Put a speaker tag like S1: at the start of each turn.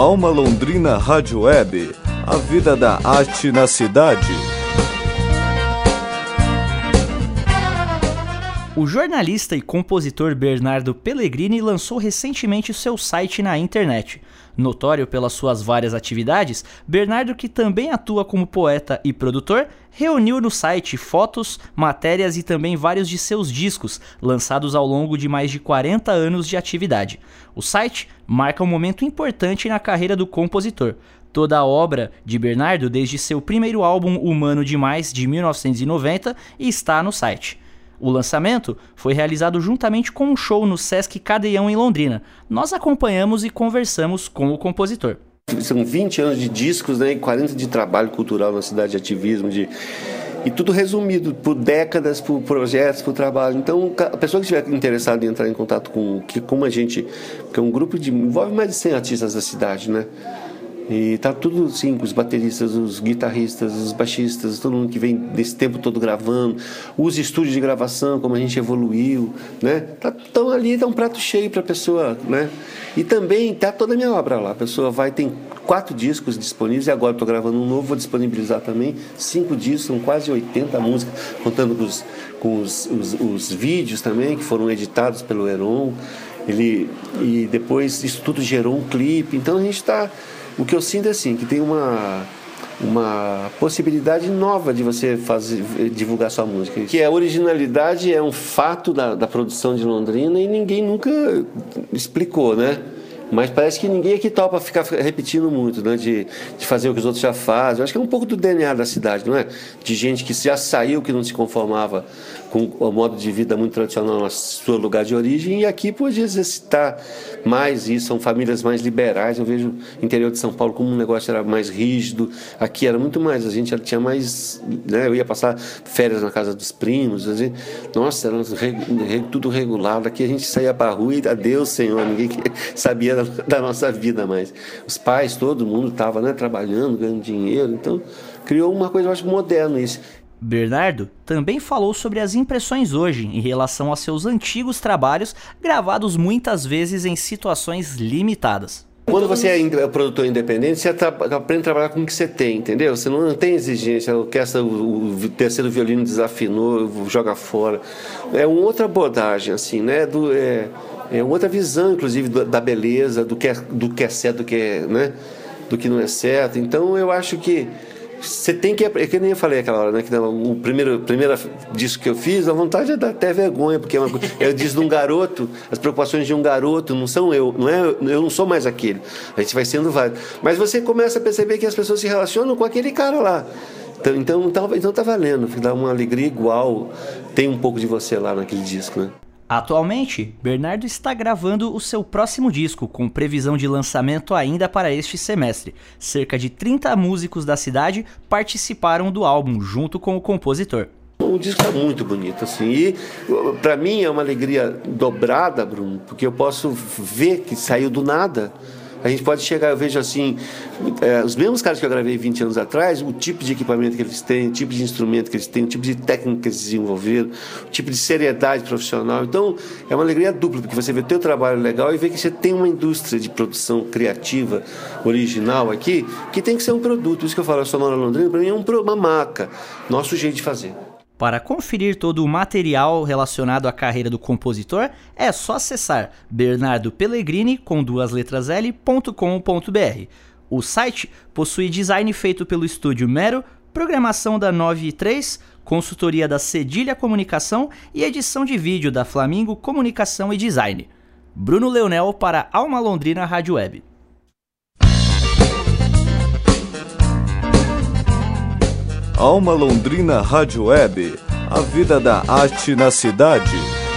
S1: Alma Londrina Rádio Web, a vida da arte na cidade.
S2: O jornalista e compositor Bernardo Pellegrini lançou recentemente seu site na internet. Notório pelas suas várias atividades, Bernardo, que também atua como poeta e produtor, reuniu no site fotos, matérias e também vários de seus discos, lançados ao longo de mais de 40 anos de atividade. O site marca um momento importante na carreira do compositor. Toda a obra de Bernardo, desde seu primeiro álbum Humano Demais, de 1990, está no site. O lançamento foi realizado juntamente com um show no Sesc Cadeião em Londrina. Nós acompanhamos e conversamos com o compositor.
S3: São 20 anos de discos né, e 40 de trabalho cultural na cidade, de ativismo, de e tudo resumido por décadas, por projetos, por trabalho. Então, a pessoa que estiver interessada em entrar em contato com que como a gente, que é um grupo de envolve mais de 100 artistas da cidade, né? E tá tudo assim, os bateristas, os guitarristas, os baixistas, todo mundo que vem desse tempo todo gravando, os estúdios de gravação, como a gente evoluiu, né? Tá tão ali, dá um prato cheio para a pessoa, né? E também tá toda a minha obra lá. A pessoa vai tem quatro discos disponíveis e agora estou gravando um novo, vou disponibilizar também cinco discos, são quase 80 músicas, contando com os, com os, os, os vídeos também que foram editados pelo Heron. Ele e depois isso tudo gerou um clipe. Então a gente está o que eu sinto é assim, que tem uma uma possibilidade nova de você fazer divulgar sua música. Que a originalidade é um fato da, da produção de Londrina e ninguém nunca explicou, né? Mas parece que ninguém aqui topa ficar repetindo muito, né? De, de fazer o que os outros já fazem. Eu acho que é um pouco do DNA da cidade, não é? De gente que já saiu, que não se conformava com o modo de vida muito tradicional no seu lugar de origem. E aqui pode exercitar mais isso. São famílias mais liberais. Eu vejo o interior de São Paulo como um negócio era mais rígido. Aqui era muito mais. A gente tinha mais. Né? Eu ia passar férias na casa dos primos. Nossa, era tudo regulado. Aqui a gente saía para rua e adeus, Senhor. Ninguém sabia da, da nossa vida mais. Os pais, todo mundo estava né, trabalhando, ganhando dinheiro. Então, criou uma coisa, acho, moderna isso.
S2: Bernardo também falou sobre as impressões hoje em relação aos seus antigos trabalhos, gravados muitas vezes em situações limitadas.
S3: Quando você é produtor independente, você aprende a trabalhar com o que você tem, entendeu? Você não tem exigência, a orquestra, o terceiro violino desafinou, joga fora. É uma outra abordagem, assim, né? Do, é, é outra visão, inclusive, da beleza, do que é, do que é certo, do que, é, né? do que não é certo. Então, eu acho que você tem que. É que nem eu falei aquela hora, né? Que o primeiro, primeiro disco que eu fiz, a vontade é dar até vergonha, porque é, uma, o disco de um garoto, as preocupações de um garoto não são eu, não é, eu não sou mais aquele. A gente vai sendo vários. Mas você começa a perceber que as pessoas se relacionam com aquele cara lá. Então, então, tá, então tá valendo, dá uma alegria igual. Tem um pouco de você lá naquele disco, né?
S2: Atualmente, Bernardo está gravando o seu próximo disco, com previsão de lançamento ainda para este semestre. Cerca de 30 músicos da cidade participaram do álbum, junto com o compositor.
S3: O disco está muito bonito, assim, e para mim é uma alegria dobrada, Bruno, porque eu posso ver que saiu do nada. A gente pode chegar, eu vejo assim, é, os mesmos caras que eu gravei 20 anos atrás, o tipo de equipamento que eles têm, o tipo de instrumento que eles têm, o tipo de técnica que eles desenvolveram, o tipo de seriedade profissional. Então, é uma alegria dupla, porque você vê o teu trabalho legal e vê que você tem uma indústria de produção criativa, original aqui, que tem que ser um produto. Isso que eu falo, a Sonora Londrina, para mim é uma marca, nosso jeito de fazer.
S2: Para conferir todo o material relacionado à carreira do compositor, é só acessar bernardopellegrini com duas letras l.com.br. O site possui design feito pelo estúdio Mero, programação da 93, consultoria da Cedilha Comunicação e edição de vídeo da Flamingo Comunicação e Design. Bruno Leonel para Alma Londrina Rádio Web.
S1: Alma Londrina Rádio Web, a vida da arte na cidade.